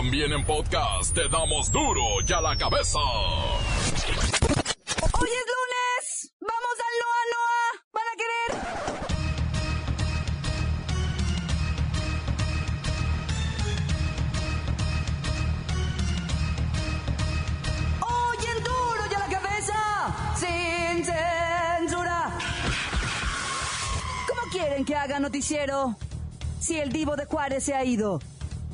También en podcast te damos duro y a la cabeza. Hoy es lunes. Vamos al Noa Noa. ¿Van a querer? Hoy en duro y a la cabeza. Sin censura. ¿Cómo quieren que haga noticiero? Si el divo de Juárez se ha ido.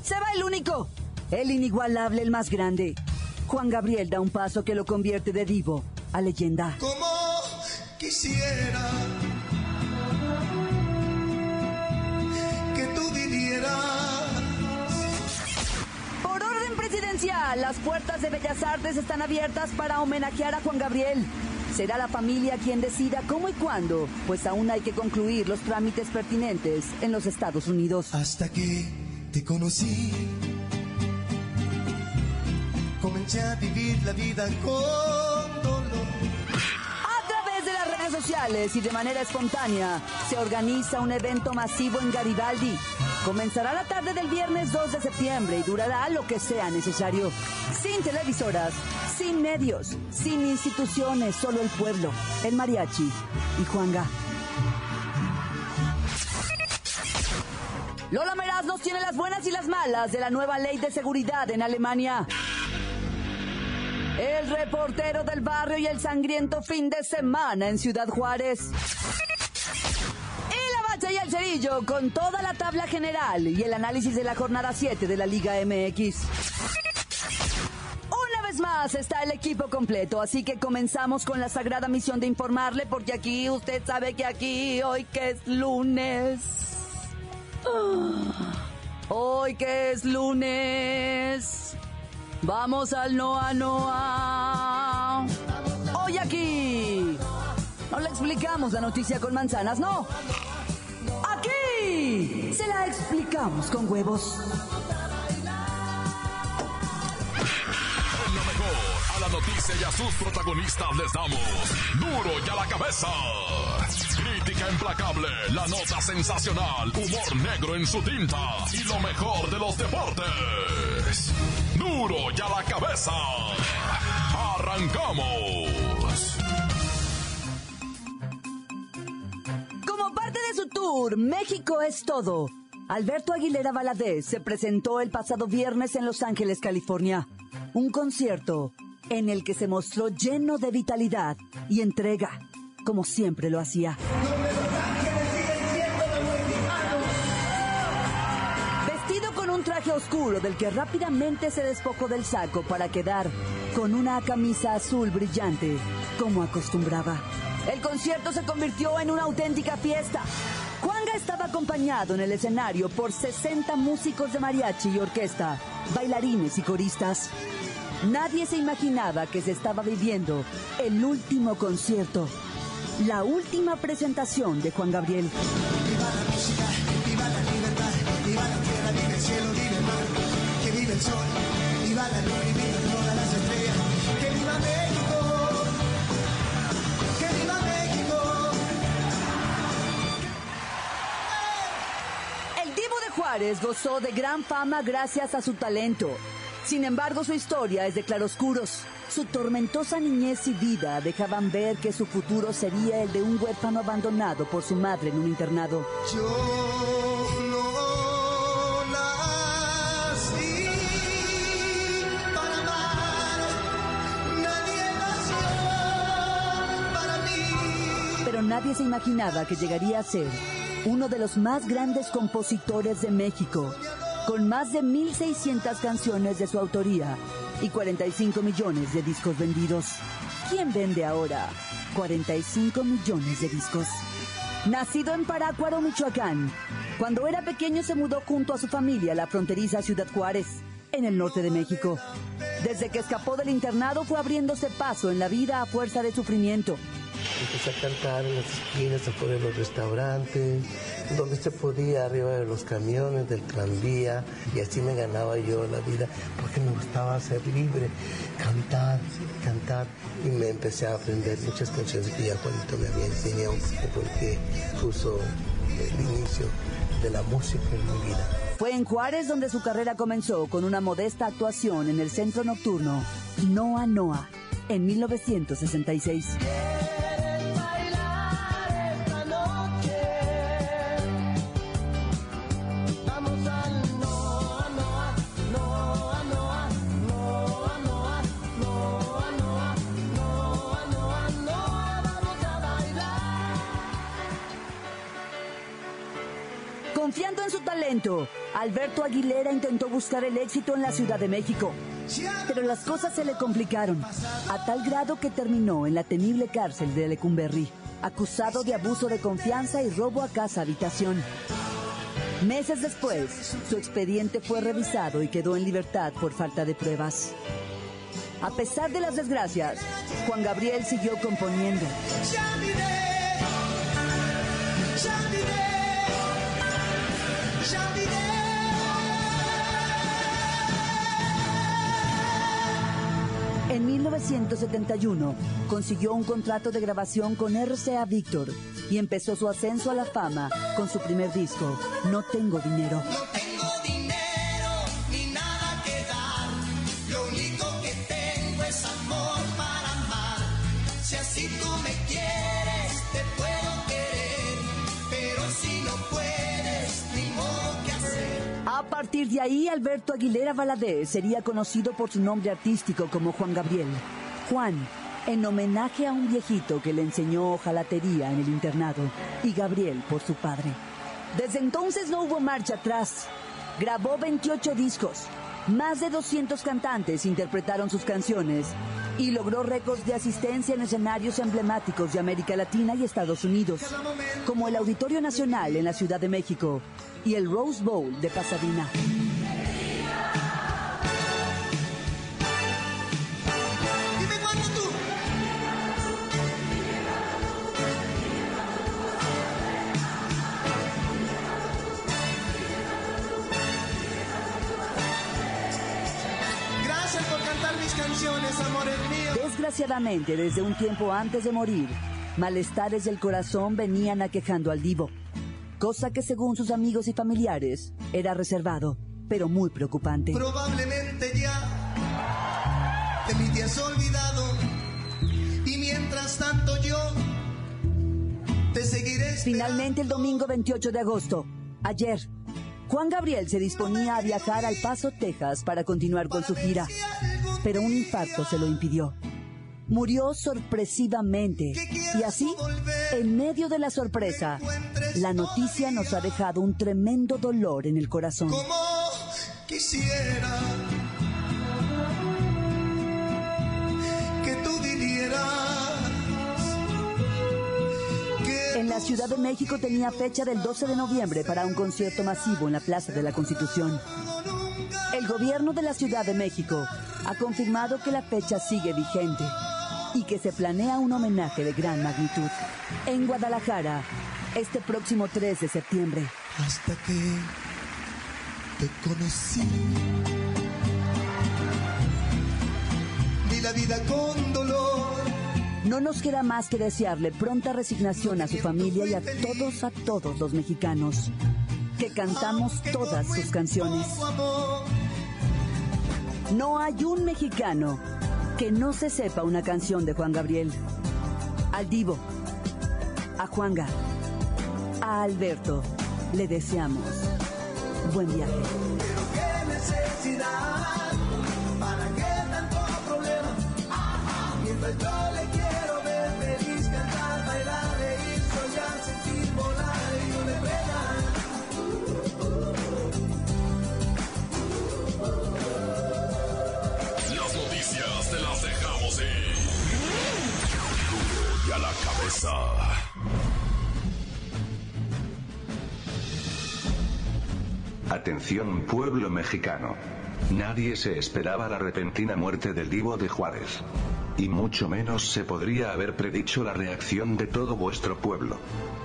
Se va el único. El inigualable, el más grande. Juan Gabriel da un paso que lo convierte de divo a leyenda. como quisiera que tú vivieras. Por orden presidencial, las puertas de Bellas Artes están abiertas para homenajear a Juan Gabriel. Será la familia quien decida cómo y cuándo, pues aún hay que concluir los trámites pertinentes en los Estados Unidos. Hasta que te conocí, vivir la vida con dolor. A través de las redes sociales y de manera espontánea, se organiza un evento masivo en Garibaldi. Comenzará la tarde del viernes 2 de septiembre y durará lo que sea necesario. Sin televisoras, sin medios, sin instituciones, solo el pueblo, el mariachi y Juanga. Lola Meraz nos tiene las buenas y las malas de la nueva ley de seguridad en Alemania. El reportero del barrio y el sangriento fin de semana en Ciudad Juárez. Y la bacha y el cerillo con toda la tabla general y el análisis de la jornada 7 de la Liga MX. Una vez más está el equipo completo, así que comenzamos con la sagrada misión de informarle, porque aquí usted sabe que aquí, hoy que es lunes. Ah, Hoy que es lunes. Vamos al Noa Noa. Hoy aquí. No le explicamos la noticia con manzanas, no. Aquí se la explicamos con huevos. A la noticia y a sus protagonistas les damos duro y a la cabeza. Crítica implacable, la nota sensacional, humor negro en su tinta y lo mejor de los deportes. Duro y a la cabeza. Arrancamos. Como parte de su tour, México es todo. Alberto Aguilera Valadez se presentó el pasado viernes en Los Ángeles, California. Un concierto en el que se mostró lleno de vitalidad y entrega, como siempre lo hacía. Vestido con un traje oscuro del que rápidamente se despojó del saco para quedar con una camisa azul brillante, como acostumbraba. El concierto se convirtió en una auténtica fiesta. Juanga estaba acompañado en el escenario por 60 músicos de mariachi y orquesta, bailarines y coristas. Nadie se imaginaba que se estaba viviendo el último concierto, la última presentación de Juan Gabriel. El que viva México. El Divo de Juárez gozó de gran fama gracias a su talento. Sin embargo, su historia es de claroscuros. Su tormentosa niñez y vida dejaban ver que su futuro sería el de un huérfano abandonado por su madre en un internado. Yo no nací para amar, nadie nació para mí. Pero nadie se imaginaba que llegaría a ser uno de los más grandes compositores de México, con más de 1.600 canciones de su autoría y 45 millones de discos vendidos. ¿Quién vende ahora 45 millones de discos? Nacido en Parácuaro, Michoacán, cuando era pequeño se mudó junto a su familia a la fronteriza Ciudad Juárez, en el norte de México. Desde que escapó del internado fue abriéndose paso en la vida a fuerza de sufrimiento. Empecé a cantar en las esquinas, afuera de los restaurantes, donde se podía, arriba de los camiones, del tranvía, y así me ganaba yo la vida, porque me gustaba ser libre, cantar, cantar, y me empecé a aprender muchas canciones que ya Juanito me había enseñado, porque puso el inicio de la música en mi vida. Fue en Juárez donde su carrera comenzó con una modesta actuación en el centro nocturno Noa Noa en 1966. Confiando en su talento, Alberto Aguilera intentó buscar el éxito en la Ciudad de México. Pero las cosas se le complicaron, a tal grado que terminó en la temible cárcel de Lecumberri, acusado de abuso de confianza y robo a casa habitación. Meses después, su expediente fue revisado y quedó en libertad por falta de pruebas. A pesar de las desgracias, Juan Gabriel siguió componiendo. 1971 consiguió un contrato de grabación con RCA Victor y empezó su ascenso a la fama con su primer disco, No tengo dinero. No tengo dinero partir de ahí, Alberto Aguilera Valadez sería conocido por su nombre artístico como Juan Gabriel. Juan, en homenaje a un viejito que le enseñó hojalatería en el internado, y Gabriel por su padre. Desde entonces no hubo marcha atrás. Grabó 28 discos. Más de 200 cantantes interpretaron sus canciones y logró récords de asistencia en escenarios emblemáticos de América Latina y Estados Unidos, como el Auditorio Nacional en la Ciudad de México y el Rose Bowl de Pasadena. Desgraciadamente, desde un tiempo antes de morir, malestares del corazón venían aquejando al divo, cosa que según sus amigos y familiares era reservado, pero muy preocupante. Probablemente ya te has olvidado. Y mientras tanto yo te seguiré esperando. Finalmente, el domingo 28 de agosto, ayer, Juan Gabriel se disponía a viajar al Paso, Texas, para continuar con su gira, pero un infarto se lo impidió. Murió sorpresivamente y así, en medio de la sorpresa, la noticia nos ha dejado un tremendo dolor en el corazón. como quisiera que tú En la Ciudad de México tenía fecha del 12 de noviembre para un concierto masivo en la Plaza de la Constitución. El gobierno de la Ciudad de México ha confirmado que la fecha sigue vigente y que se planea un homenaje de gran magnitud en Guadalajara este próximo 3 de septiembre. hasta que te conocí. Vi la vida con dolor. No nos queda más que desearle pronta resignación a su familia y a todos, a todos los mexicanos, que cantamos todas sus canciones. No hay un mexicano que no se sepa una canción de Juan Gabriel. Al Divo, a Juanga, a Alberto, le deseamos buen viaje. La cabeza. Atención pueblo mexicano. Nadie se esperaba la repentina muerte del divo de Juárez. Y mucho menos se podría haber predicho la reacción de todo vuestro pueblo.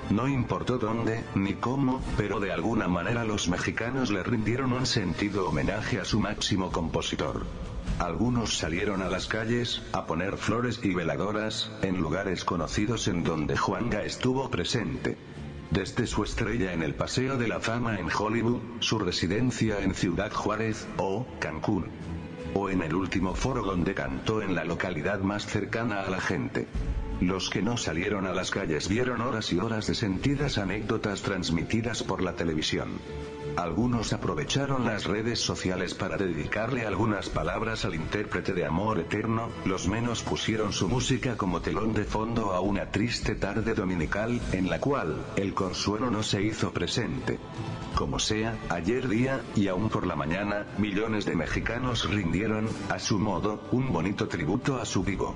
No importó dónde, ni cómo, pero de alguna manera los mexicanos le rindieron un sentido homenaje a su máximo compositor. Algunos salieron a las calles, a poner flores y veladoras, en lugares conocidos en donde Juanga estuvo presente. Desde su estrella en el Paseo de la Fama en Hollywood, su residencia en Ciudad Juárez, o Cancún. O en el último foro donde cantó en la localidad más cercana a la gente. Los que no salieron a las calles vieron horas y horas de sentidas anécdotas transmitidas por la televisión. Algunos aprovecharon las redes sociales para dedicarle algunas palabras al intérprete de Amor Eterno, los menos pusieron su música como telón de fondo a una triste tarde dominical, en la cual, el consuelo no se hizo presente. Como sea, ayer día, y aún por la mañana, millones de mexicanos rindieron, a su modo, un bonito tributo a su vivo.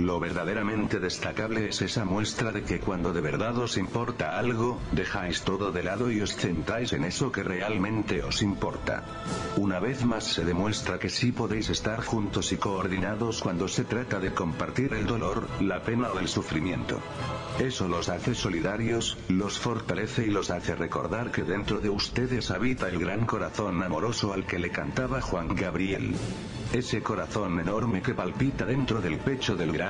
Lo verdaderamente destacable es esa muestra de que cuando de verdad os importa algo, dejáis todo de lado y os centráis en eso que realmente os importa. Una vez más se demuestra que sí podéis estar juntos y coordinados cuando se trata de compartir el dolor, la pena o el sufrimiento. Eso los hace solidarios, los fortalece y los hace recordar que dentro de ustedes habita el gran corazón amoroso al que le cantaba Juan Gabriel. Ese corazón enorme que palpita dentro del pecho del gran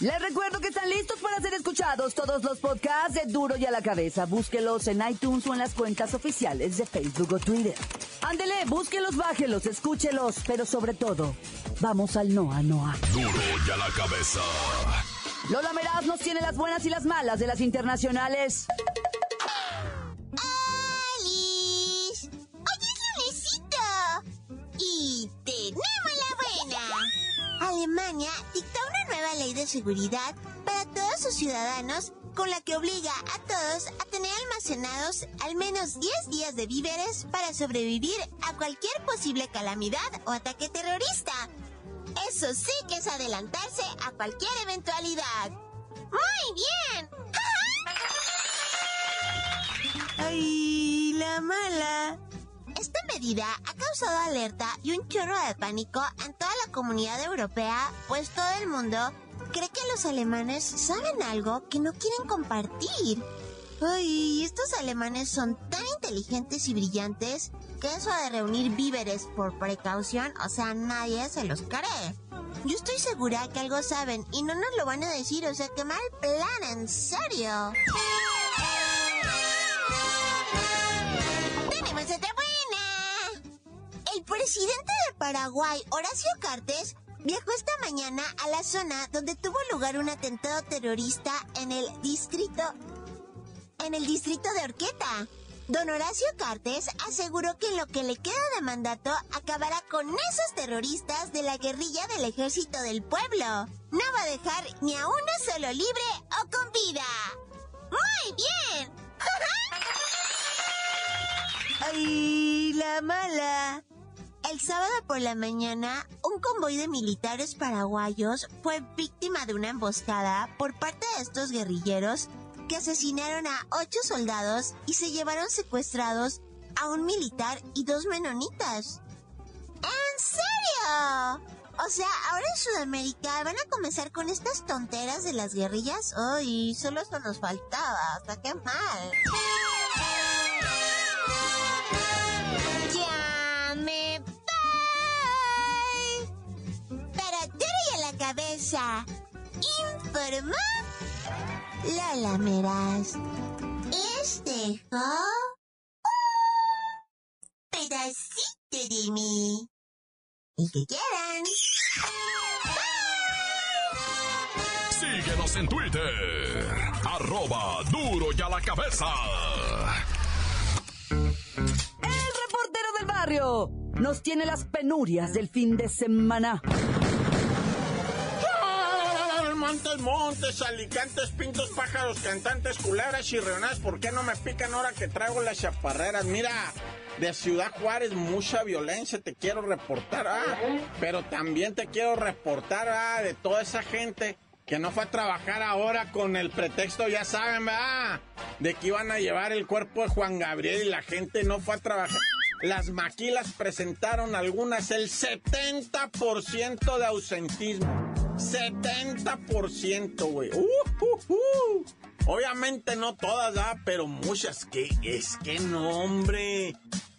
Les recuerdo que están listos para ser escuchados todos los podcasts de Duro y a la Cabeza. Búsquelos en iTunes o en las cuentas oficiales de Facebook o Twitter. Ándele, búsquelos, bájelos, escúchelos, pero sobre todo, vamos al Noa Noa. Duro y a la cabeza. Lola Meraz nos tiene las buenas y las malas de las internacionales. ¡Alice! ¡Oye, lunesito! Y tenemos la buena. Alemania nueva ley de seguridad para todos sus ciudadanos con la que obliga a todos a tener almacenados al menos 10 días de víveres para sobrevivir a cualquier posible calamidad o ataque terrorista. Eso sí que es adelantarse a cualquier eventualidad. ¡Muy bien! ¡Ay, la mala! Esta medida ha causado alerta y un chorro de pánico en toda la comunidad europea, pues todo el mundo cree que los alemanes saben algo que no quieren compartir. Ay, estos alemanes son tan inteligentes y brillantes que eso de reunir víveres por precaución, o sea, nadie se los cree. Yo estoy segura que algo saben y no nos lo van a decir, o sea, qué mal plan, en serio. Presidente de Paraguay, Horacio Cartes, viajó esta mañana a la zona donde tuvo lugar un atentado terrorista en el distrito en el distrito de Orqueta. Don Horacio Cartes aseguró que lo que le queda de mandato acabará con esos terroristas de la guerrilla del ejército del pueblo. No va a dejar ni a uno solo libre o con vida. ¡Muy bien! ¡Ay, la mala! El sábado por la mañana, un convoy de militares paraguayos fue víctima de una emboscada por parte de estos guerrilleros que asesinaron a ocho soldados y se llevaron secuestrados a un militar y dos menonitas. ¿En serio? O sea, ahora en Sudamérica van a comenzar con estas tonteras de las guerrillas. Ay, solo esto nos faltaba. Hasta qué mal. Cabeza. Informó Lola Meraz. Este un pedacito de mí. Y que quieran. Síguenos en Twitter. Arroba duro y a la cabeza. El reportero del barrio nos tiene las penurias del fin de semana. Montes, montes, alicantes, pintos, pájaros, cantantes, culebras y reonadas. ¿Por qué no me pican ahora que traigo las chaparreras? Mira, de Ciudad Juárez, mucha violencia te quiero reportar, ah. Pero también te quiero reportar, ah, de toda esa gente que no fue a trabajar ahora con el pretexto, ya saben, ¿verdad? De que iban a llevar el cuerpo de Juan Gabriel y la gente no fue a trabajar. las maquilas presentaron algunas el 70% de ausentismo. 70%, güey. Uh, uh, uh. Obviamente no todas, ¿ah? pero muchas. que Es que no, hombre.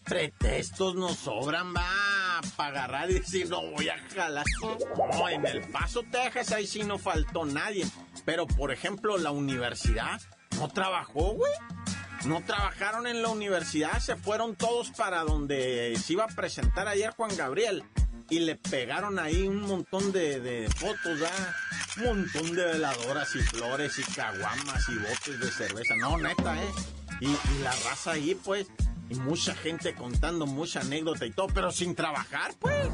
Pretextos nos sobran, va, para agarrar y decir, no voy a jalar. No, en el Paso, Texas, ahí sí no faltó nadie. Pero, por ejemplo, la universidad no trabajó, güey. No trabajaron en la universidad, se fueron todos para donde se iba a presentar ayer Juan Gabriel y le pegaron ahí un montón de, fotos, ¿ah? un montón de veladoras y flores y caguamas y botes de cerveza. No, neta, ¿eh? Y, la raza ahí, pues, y mucha gente contando mucha anécdota y todo, pero sin trabajar, pues.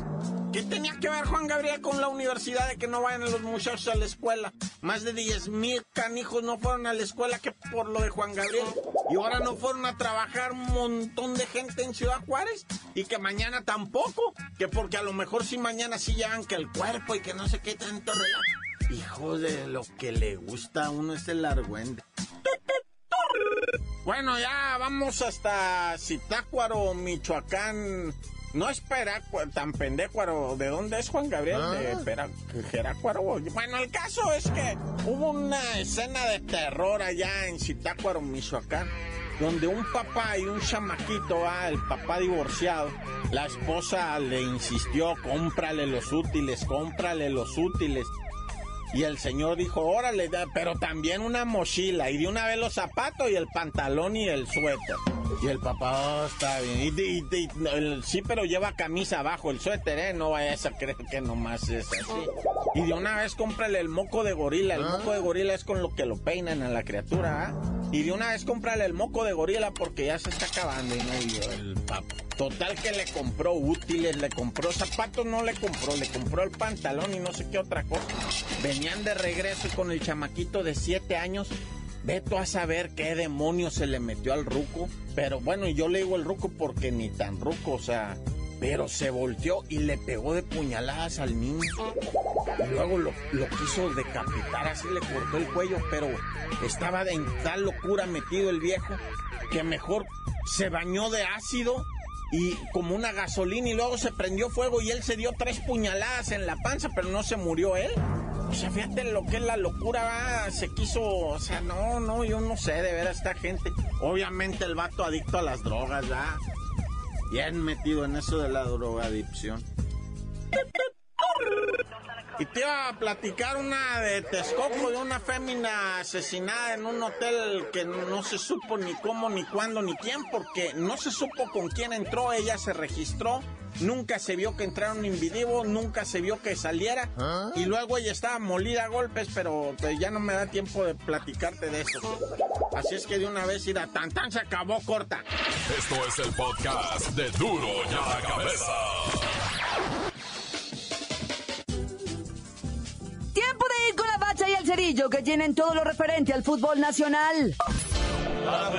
¿Qué tenía que ver Juan Gabriel con la universidad de que no vayan los muchachos a la escuela? Más de 10 mil canijos no fueron a la escuela que por lo de Juan Gabriel. Y ahora no fueron a trabajar un montón de gente en Ciudad Juárez. Y que mañana tampoco. Que porque a lo mejor sí mañana sí llegan que el cuerpo y que no sé qué tanto. Hijo de lo que le gusta a uno es el argüende. Bueno, ya vamos hasta Zitácuaro, Michoacán. No es tan pendejo, ¿de dónde es Juan Gabriel? De ah. Jerácuaro. Bueno, el caso es que hubo una escena de terror allá en Zitácuaro, Michoacán, donde un papá y un chamaquito, ah, el papá divorciado, la esposa le insistió, cómprale los útiles, cómprale los útiles. Y el señor dijo, órale, pero también una mochila. Y de una vez los zapatos y el pantalón y el suéter. Y el papá, oh, está bien. Y, sí, pero lleva camisa abajo, el suéter, ¿eh? No vayas a creer que nomás es así. Y de una vez cómprale el moco de gorila. El moco de gorila es con lo que lo peinan a la criatura, ¿ah? Y de una vez cómprale el moco de gorila porque ya se está acabando. Y no, el papá. Total que le compró útiles, le compró zapatos, no le compró, le compró el pantalón y no sé qué otra cosa. Venían de regreso con el chamaquito de 7 años. Veto a saber qué demonio se le metió al ruco. Pero bueno, yo le digo el ruco porque ni tan ruco, o sea. Pero se volteó y le pegó de puñaladas al niño. Y luego lo, lo quiso decapitar, así le cortó el cuello, pero estaba en tal locura metido el viejo que mejor se bañó de ácido y como una gasolina y luego se prendió fuego y él se dio tres puñaladas en la panza, pero no se murió él. O sea, fíjate lo que es la locura, se quiso, o sea, no, no, yo no sé de ver a esta gente. Obviamente el vato adicto a las drogas, ya. Bien metido en eso de la drogadicción. Y te iba a platicar una de Texcoco, de una fémina asesinada en un hotel que no se supo ni cómo, ni cuándo, ni quién, porque no se supo con quién entró, ella se registró, nunca se vio que entrara un individuo, nunca se vio que saliera, ¿Ah? y luego ella estaba molida a golpes, pero ya no me da tiempo de platicarte de eso. Así es que de una vez ir a tan tan se acabó corta. Esto es el podcast de Duro ya la cabeza. Cerillo que tienen todo lo referente al fútbol nacional. ¡La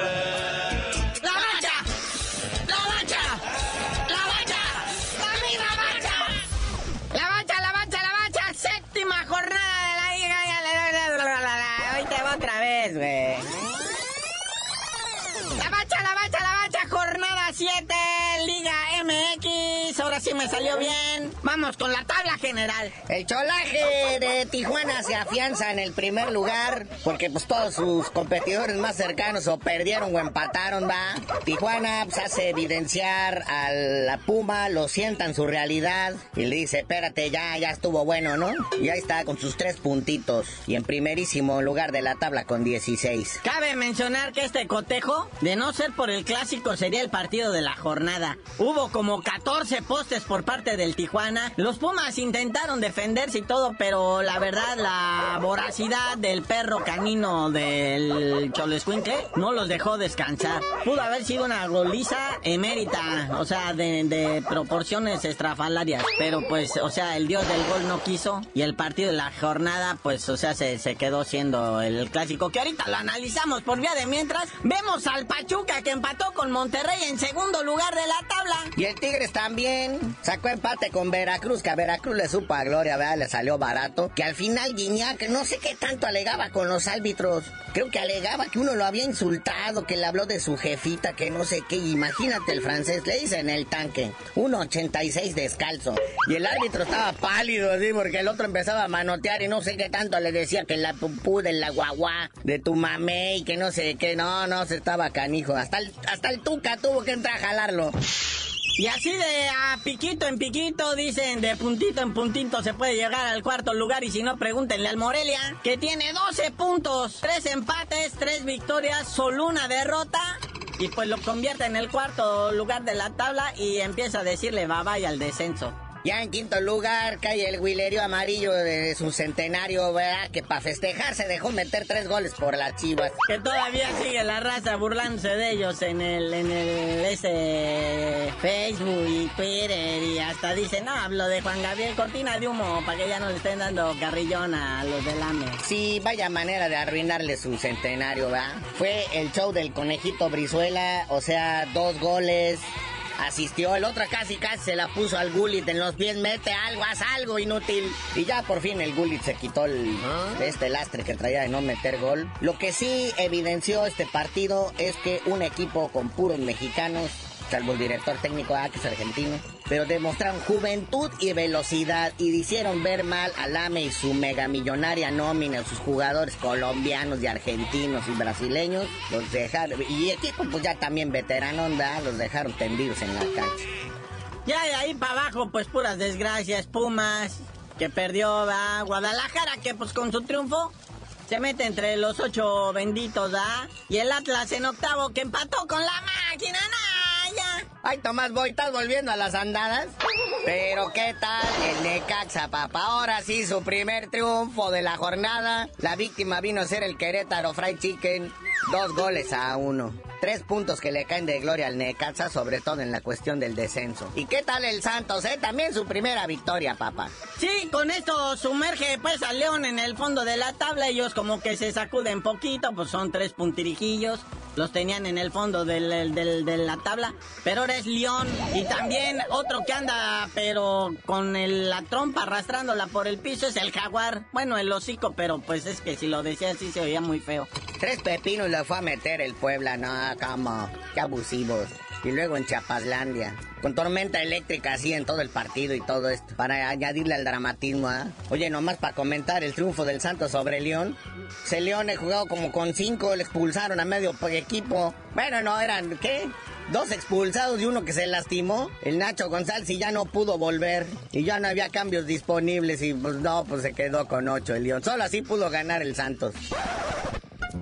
sí me salió bien. Vamos con la tabla general. El cholaje de Tijuana se afianza en el primer lugar porque pues todos sus competidores más cercanos o perdieron o empataron, va. Tijuana pues, hace evidenciar a la Puma, lo sienta en su realidad y le dice, espérate, ya, ya estuvo bueno, ¿no? Y ahí está con sus tres puntitos y en primerísimo lugar de la tabla con 16. Cabe mencionar que este cotejo, de no ser por el clásico, sería el partido de la jornada. Hubo como 14 postes por parte del Tijuana los Pumas intentaron defenderse y todo, pero la verdad, la voracidad del perro canino del Cholescuincle no los dejó descansar. Pudo haber sido una goliza emérita, o sea, de, proporciones estrafalarias, pero pues, o sea, el dios del gol no quiso y el partido de la jornada, pues, o sea, se, se quedó siendo el clásico que ahorita lo analizamos por vía de mientras. Vemos al Pachuca que empató con Monterrey en segundo lugar de la tabla. Y el Tigres también Sacó empate con Veracruz, que a Veracruz le supo a Gloria, ¿verdad? Le salió barato. Que al final Guiñac, no sé qué tanto alegaba con los árbitros. Creo que alegaba que uno lo había insultado, que le habló de su jefita, que no sé qué. Imagínate el francés, le dice en el tanque. 1.86 descalzo. Y el árbitro estaba pálido, así, porque el otro empezaba a manotear y no sé qué tanto le decía que la pupú de la guagua, de tu mamé y que no sé qué. No, no, se estaba canijo. Hasta el, hasta el tuca tuvo que entrar a jalarlo. Y así de a piquito en piquito, dicen, de puntito en puntito se puede llegar al cuarto lugar y si no, pregúntenle al Morelia, que tiene 12 puntos, 3 empates, 3 victorias, solo una derrota. Y pues lo convierte en el cuarto lugar de la tabla y empieza a decirle bye bye al descenso. Ya en quinto lugar cae el Guilerio Amarillo de su centenario, ¿verdad? Que para festejar se dejó meter tres goles por las chivas. Que todavía sigue la raza burlándose de ellos en el, en el, ese Facebook y Twitter y hasta dicen, no, hablo de Juan Gabriel Cortina de Humo para que ya no le estén dando carrillón a los del AME. Sí, vaya manera de arruinarle su centenario, ¿verdad? Fue el show del conejito Brizuela, o sea, dos goles, asistió, el otro casi casi se la puso al Gullit en los pies, mete algo, haz algo inútil. Y ya por fin el Gullit se quitó el, este lastre que traía de no meter gol. Lo que sí evidenció este partido es que un equipo con puros mexicanos salvo el director técnico A, que es argentino, pero demostraron juventud y velocidad y hicieron ver mal al AME y su megamillonaria nómina, sus jugadores colombianos y argentinos y brasileños, los dejaron, y equipo pues ya también veteranos, ¿verdad? los dejaron tendidos en la cancha. Ya de ahí para abajo, pues puras desgracias, Pumas, que perdió ¿verdad? Guadalajara, que pues con su triunfo se mete entre los ocho benditos, ¿ah? Y el Atlas en octavo, que empató con la máquina, Naya. Ay, Tomás Boy, ¿estás volviendo a las andadas? Pero ¿qué tal el Necaxa, papá? Ahora sí, su primer triunfo de la jornada. La víctima vino a ser el Querétaro Fried Chicken. Dos goles a uno. Tres puntos que le caen de gloria al Necaxa, sobre todo en la cuestión del descenso. ¿Y qué tal el Santos, eh? También su primera victoria, papá. Sí, con esto sumerge pues al León en el fondo de la tabla. Ellos como que se sacuden poquito, pues son tres puntirijillos. Los tenían en el fondo de la tabla. Pero ahora es León. Y también otro que anda, pero con el- la trompa arrastrándola por el piso es el Jaguar. Bueno, el hocico, pero pues es que si lo decía así se oía muy feo. Tres pepinos le fue a meter el Puebla, no, como, qué abusivos. Y luego en Chapaslandia, con tormenta eléctrica así en todo el partido y todo esto, para añadirle al dramatismo, ¿ah? Oye, nomás para comentar el triunfo del Santos sobre León. Se León he jugado como con cinco, le expulsaron a medio equipo. Bueno, no, eran, ¿qué? Dos expulsados y uno que se lastimó. El Nacho González y ya no pudo volver. Y ya no había cambios disponibles y pues no, pues se quedó con ocho el León. Solo así pudo ganar el Santos.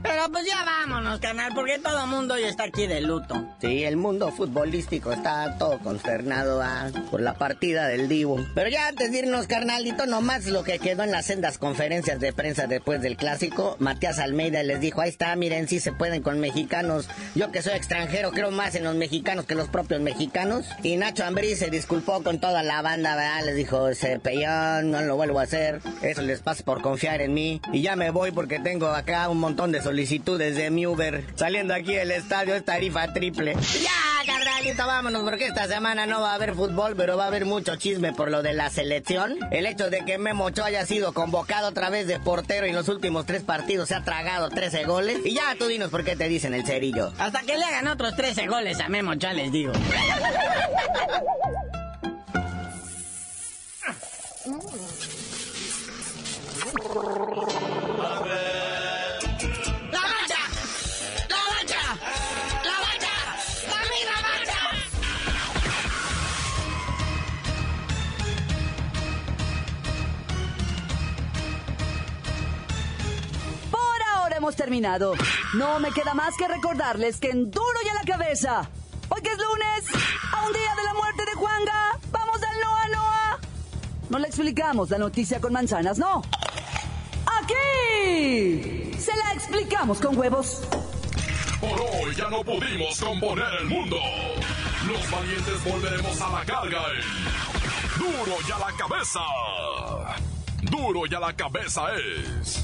Pero pues ya vámonos, canal, porque todo mundo ya está aquí de luto. Sí, el mundo futbolístico está todo consternado ah, por la partida del Divo. Pero ya antes de irnos, carnalito, nomás lo que quedó en las sendas conferencias de prensa después del clásico, Matías Almeida les dijo, ahí está, miren, sí se pueden con mexicanos. Yo que soy extranjero creo más en los mexicanos que los propios mexicanos. Y Nacho Ambrí se disculpó con toda la banda, ¿verdad? Les dijo, ese pellón, no lo vuelvo a hacer. Eso les pasa por confiar en mí. Y ya me voy porque tengo acá un montón de solicitudes de mi Uber. Saliendo aquí del estadio es tarifa triple. Ya, carnalito, vámonos porque esta semana no va a haber fútbol, pero va a haber mucho chisme por lo de la selección. El hecho de que Memo Ochoa haya sido convocado otra vez de portero y en los últimos tres partidos se ha tragado 13 goles. Y ya tú dinos por qué te dicen el cerillo. Hasta que le hagan otros 13 goles a Memo, ya les digo. Hemos terminado. No me queda más que recordarles que en duro y a la cabeza. Hoy que es lunes, a un día de la muerte de Juanga, vamos al Noa Noa. No le explicamos la noticia con manzanas, no. Aquí se la explicamos con huevos. Por hoy ya no pudimos componer el mundo. Los valientes volveremos a la carga Duro y a la cabeza. Duro y a la cabeza es